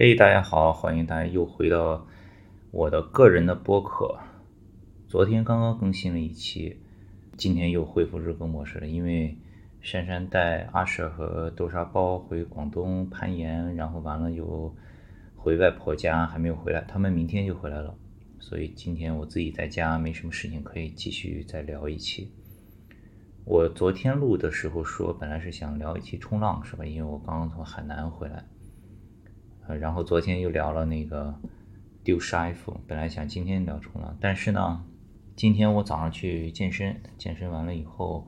嘿，大家好，欢迎大家又回到我的个人的播客。昨天刚刚更新了一期，今天又恢复日更模式了。因为珊珊带阿舍和豆沙包回广东攀岩，然后完了又回外婆家，还没有回来，他们明天就回来了。所以今天我自己在家没什么事情，可以继续再聊一期。我昨天录的时候说，本来是想聊一期冲浪，是吧？因为我刚刚从海南回来。呃，然后昨天又聊了那个丢失 iPhone，本来想今天聊冲浪，但是呢，今天我早上去健身，健身完了以后，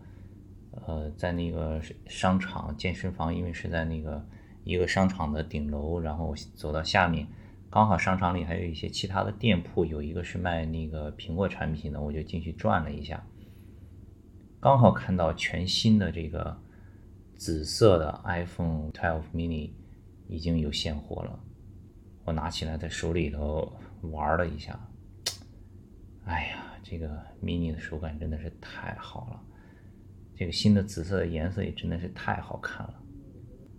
呃，在那个商场健身房，因为是在那个一个商场的顶楼，然后走到下面，刚好商场里还有一些其他的店铺，有一个是卖那个苹果产品的，我就进去转了一下。刚好看到全新的这个紫色的 iPhone 12 mini 已经有现货了，我拿起来在手里头玩了一下，哎呀，这个 mini 的手感真的是太好了，这个新的紫色的颜色也真的是太好看了，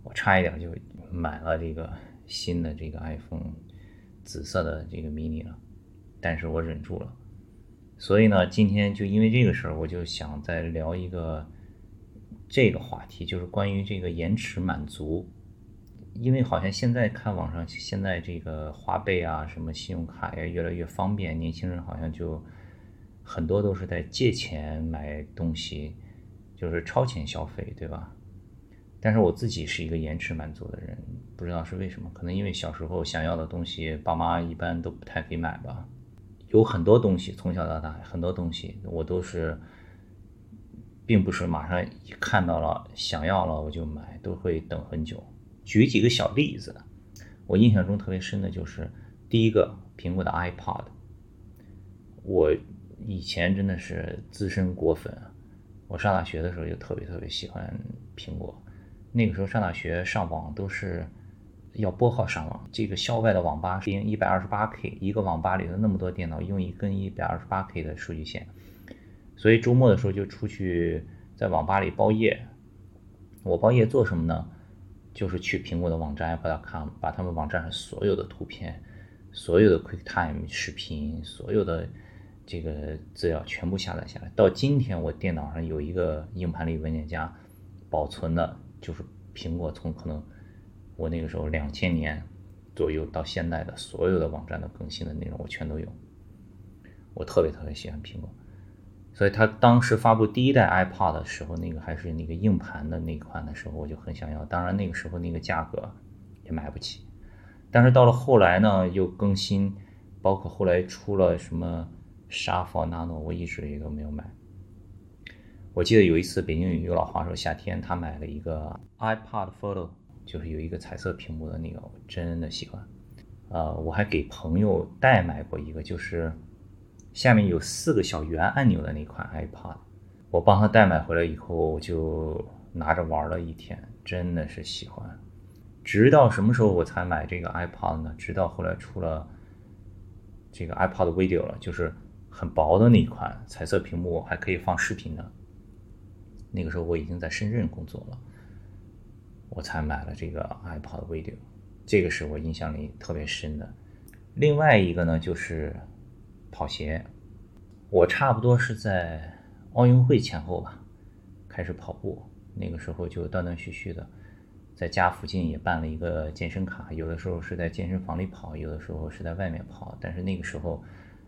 我差一点就买了这个新的这个 iPhone 紫色的这个 mini 了，但是我忍住了。所以呢，今天就因为这个事儿，我就想再聊一个这个话题，就是关于这个延迟满足。因为好像现在看网上，现在这个花呗啊，什么信用卡呀，越来越方便，年轻人好像就很多都是在借钱买东西，就是超前消费，对吧？但是我自己是一个延迟满足的人，不知道是为什么，可能因为小时候想要的东西，爸妈一般都不太给买吧。有很多东西，从小到大很多东西，我都是，并不是马上一看到了想要了我就买，都会等很久。举几个小例子，我印象中特别深的就是第一个苹果的 iPod，我以前真的是资深果粉，我上大学的时候就特别特别喜欢苹果，那个时候上大学上网都是。要拨号上网，这个校外的网吧是用一百二十八 K，一个网吧里头那么多电脑，用一根一百二十八 K 的数据线，所以周末的时候就出去在网吧里包夜。我包夜做什么呢？就是去苹果的网站 Apple.com，把他们网站上所有的图片、所有的 QuickTime 视频、所有的这个资料全部下载下来。到今天我电脑上有一个硬盘里文件夹，保存的就是苹果从可能。我那个时候两千年左右到现在的所有的网站的更新的内容，我全都有。我特别特别喜欢苹果，所以他当时发布第一代 iPod 的时候，那个还是那个硬盘的那款的时候，我就很想要。当然那个时候那个价格也买不起。但是到了后来呢，又更新，包括后来出了什么 Shuffle Nano，我一直也都没有买。我记得有一次北京有一个老话说夏天，他买了一个 iPod Photo。就是有一个彩色屏幕的那个，我真的喜欢。呃，我还给朋友代买过一个，就是下面有四个小圆按钮的那款 iPod。我帮他代买回来以后，我就拿着玩了一天，真的是喜欢。直到什么时候我才买这个 iPod 呢？直到后来出了这个 iPod Video 了，就是很薄的那一款彩色屏幕，还可以放视频的。那个时候我已经在深圳工作了。我才买了这个 iPod Video，这个是我印象里特别深的。另外一个呢，就是跑鞋。我差不多是在奥运会前后吧，开始跑步。那个时候就断断续续的，在家附近也办了一个健身卡。有的时候是在健身房里跑，有的时候是在外面跑。但是那个时候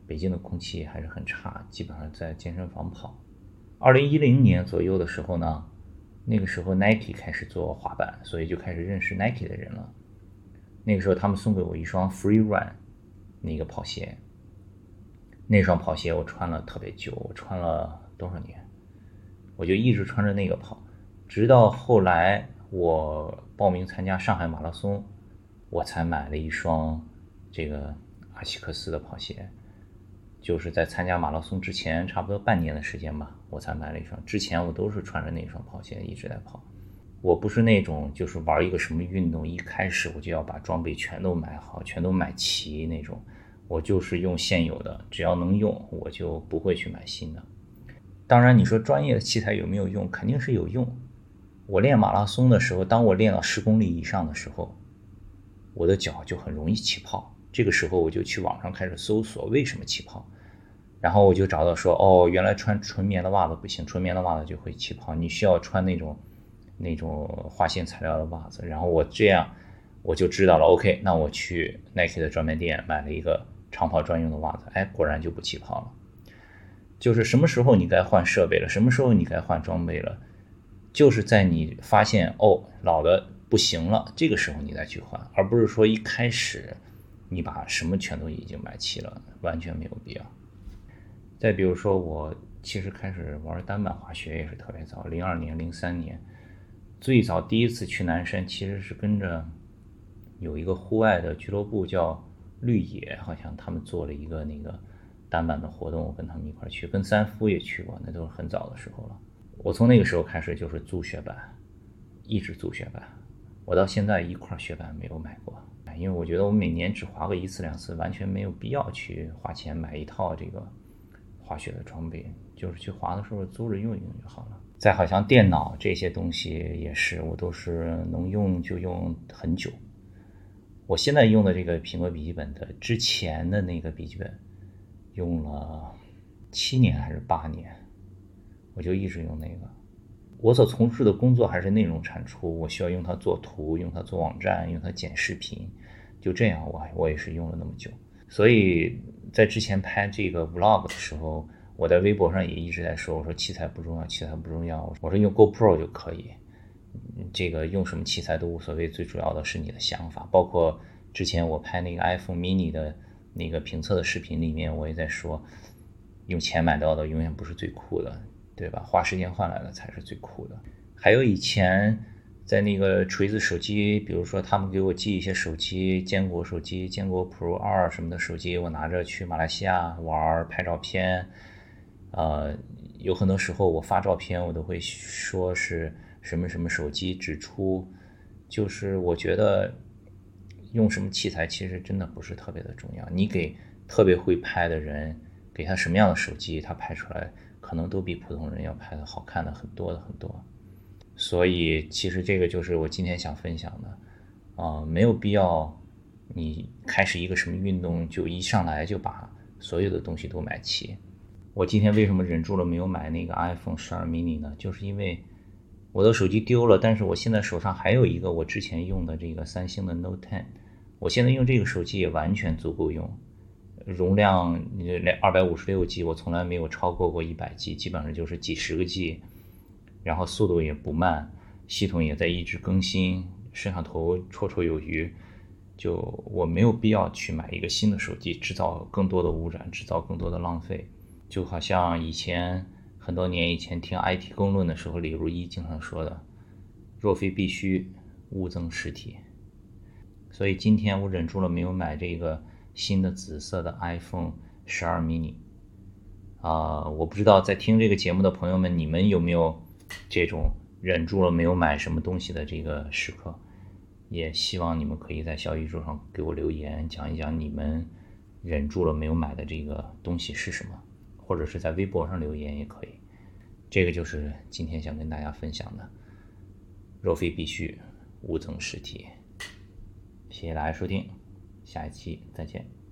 北京的空气还是很差，基本上在健身房跑。二零一零年左右的时候呢。那个时候，Nike 开始做滑板，所以就开始认识 Nike 的人了。那个时候，他们送给我一双 Free Run 那个跑鞋。那双跑鞋我穿了特别久，我穿了多少年？我就一直穿着那个跑，直到后来我报名参加上海马拉松，我才买了一双这个阿西克斯的跑鞋。就是在参加马拉松之前，差不多半年的时间吧，我才买了一双。之前我都是穿着那双跑鞋一直在跑。我不是那种就是玩一个什么运动，一开始我就要把装备全都买好，全都买齐那种。我就是用现有的，只要能用，我就不会去买新的。当然，你说专业的器材有没有用？肯定是有用。我练马拉松的时候，当我练到十公里以上的时候，我的脚就很容易起泡。这个时候我就去网上开始搜索为什么起泡，然后我就找到说，哦，原来穿纯棉的袜子不行，纯棉的袜子就会起泡，你需要穿那种那种化纤材料的袜子。然后我这样我就知道了，OK，那我去 Nike 的专卖店买了一个长跑专用的袜子，哎，果然就不起泡了。就是什么时候你该换设备了，什么时候你该换装备了，就是在你发现哦老的不行了，这个时候你再去换，而不是说一开始。你把什么全都已经买齐了，完全没有必要。再比如说，我其实开始玩单板滑雪也是特别早，零二年、零三年，最早第一次去南山，其实是跟着有一个户外的俱乐部叫绿野，好像他们做了一个那个单板的活动，我跟他们一块去，跟三夫也去过，那都是很早的时候了。我从那个时候开始就是租雪板，一直租雪板，我到现在一块雪板没有买过。因为我觉得我每年只滑个一次两次，完全没有必要去花钱买一套这个滑雪的装备，就是去滑的时候租着用一用就好了。再好像电脑这些东西也是，我都是能用就用很久。我现在用的这个苹果笔记本的之前的那个笔记本用了七年还是八年，我就一直用那个。我所从事的工作还是内容产出，我需要用它做图，用它做网站，用它剪视频，就这样，我我也是用了那么久。所以在之前拍这个 vlog 的时候，我在微博上也一直在说，我说器材不重要，器材不重要，我说用 GoPro 就可以，这个用什么器材都无所谓，最主要的是你的想法。包括之前我拍那个 iPhone mini 的那个评测的视频里面，我也在说，用钱买到的永远不是最酷的。对吧？花时间换来的才是最酷的。还有以前在那个锤子手机，比如说他们给我寄一些手机，坚果手机、坚果 Pro 二什么的手机，我拿着去马来西亚玩拍照片。呃，有很多时候我发照片，我都会说是什么什么手机指出。就是我觉得用什么器材其实真的不是特别的重要。你给特别会拍的人，给他什么样的手机，他拍出来。可能都比普通人要拍的好看的很多的很多，所以其实这个就是我今天想分享的，啊，没有必要你开始一个什么运动就一上来就把所有的东西都买齐。我今天为什么忍住了没有买那个 iPhone 十二 mini 呢？就是因为我的手机丢了，但是我现在手上还有一个我之前用的这个三星的 Note 10，我现在用这个手机也完全足够用。容量两二百五十六 G，我从来没有超过过一百 G，基本上就是几十个 G，然后速度也不慢，系统也在一直更新，摄像头绰绰有余，就我没有必要去买一个新的手机，制造更多的污染，制造更多的浪费。就好像以前很多年以前听 IT 公论的时候，李如一经常说的：“若非必须，勿增实体。”所以今天我忍住了没有买这个。新的紫色的 iPhone 十二 mini，啊，我不知道在听这个节目的朋友们，你们有没有这种忍住了没有买什么东西的这个时刻？也希望你们可以在小宇宙上给我留言，讲一讲你们忍住了没有买的这个东西是什么，或者是在微博上留言也可以。这个就是今天想跟大家分享的。若非必须，勿增实体。谢谢大家收听。下一期再见。